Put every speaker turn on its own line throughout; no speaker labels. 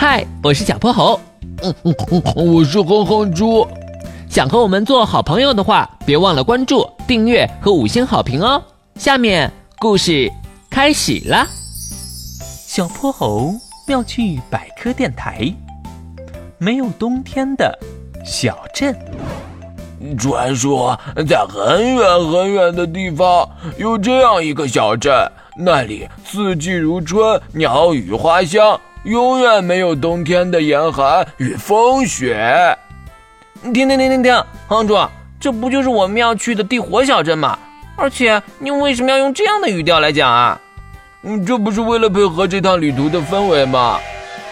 嗨，我是小泼猴。
嗯嗯嗯，我是哼哼猪。
想和我们做好朋友的话，别忘了关注、订阅和五星好评哦。下面故事开始了。
小泼猴妙趣百科电台，没有冬天的小镇。
传说在很远很远的地方有这样一个小镇，那里四季如春，鸟语花香，永远没有冬天的严寒与风雪。
停停停停停！哼主，这不就是我们要去的地火小镇吗？而且你为什么要用这样的语调来讲啊？
嗯，这不是为了配合这趟旅途的氛围吗？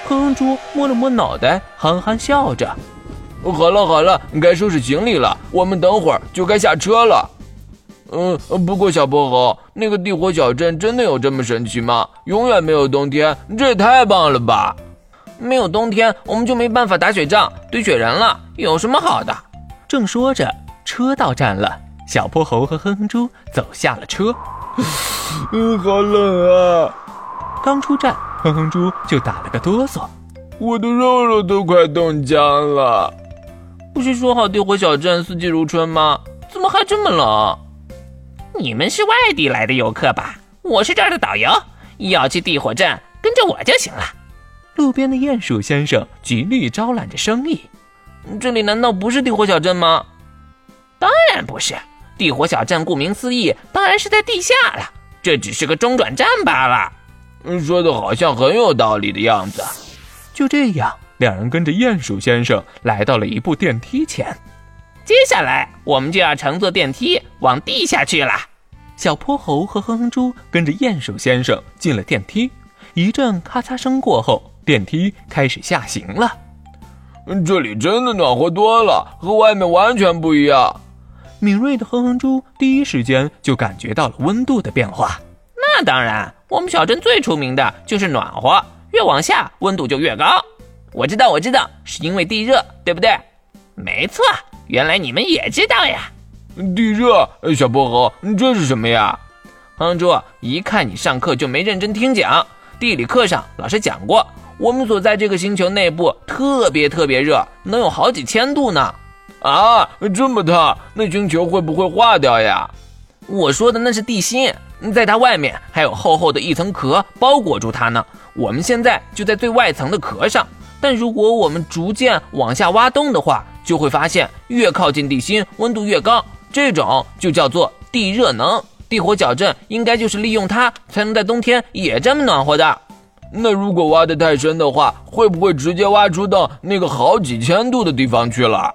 哼哼猪摸了摸脑袋，憨憨笑着。
好了好了，该收拾行李了，我们等会儿就该下车了。嗯，不过小泼猴，那个地火小镇真的有这么神奇吗？永远没有冬天，这也太棒了吧！
没有冬天，我们就没办法打雪仗、堆雪人了，有什么好的？
正说着，车到站了，小泼猴和哼哼猪走下了车。
嗯，好冷啊！
刚出站，哼哼猪就打了个哆嗦，
我的肉肉都快冻僵了。
不是说好地火小镇四季如春吗？怎么还这么冷？
你们是外地来的游客吧？我是这儿的导游，要去地火镇，跟着我就行了。
路边的鼹鼠先生极力招揽着生意。
这里难道不是地火小镇吗？
当然不是，地火小镇顾名思义，当然是在地下了。这只是个中转站罢了。
说的好像很有道理的样子。
就这样。两人跟着鼹鼠先生来到了一部电梯前，
接下来我们就要乘坐电梯往地下去了。
小泼猴和哼哼猪跟着鼹鼠先生进了电梯，一阵咔嚓声过后，电梯开始下行了。
这里真的暖和多了，和外面完全不一样。
敏锐的哼哼猪第一时间就感觉到了温度的变化。
那当然，我们小镇最出名的就是暖和，越往下温度就越高。我知道，我知道，是因为地热，对不对？没错，原来你们也知道呀。
地热，小泼猴，这是什么呀？
哼猪，一看你上课就没认真听讲。地理课上老师讲过，我们所在这个星球内部特别特别热，能有好几千度呢。
啊，这么烫，那星球会不会化掉呀？
我说的那是地心，在它外面还有厚厚的一层壳包裹住它呢。我们现在就在最外层的壳上。但如果我们逐渐往下挖洞的话，就会发现越靠近地心，温度越高。这种就叫做地热能。地火小镇应该就是利用它，才能在冬天也这么暖和的。
那如果挖得太深的话，会不会直接挖出到那个好几千度的地方去了？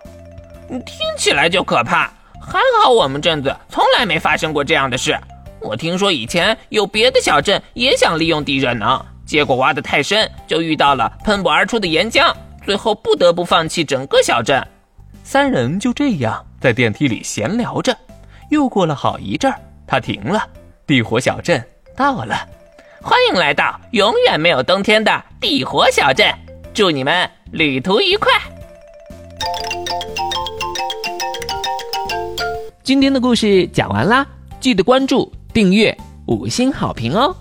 听起来就可怕。还好我们镇子从来没发生过这样的事。我听说以前有别的小镇也想利用地热能。结果挖得太深，就遇到了喷薄而出的岩浆，最后不得不放弃整个小镇。
三人就这样在电梯里闲聊着，又过了好一阵儿，他停了。地火小镇到了，
欢迎来到永远没有冬天的地火小镇，祝你们旅途愉快。
今天的故事讲完啦，记得关注、订阅、五星好评哦。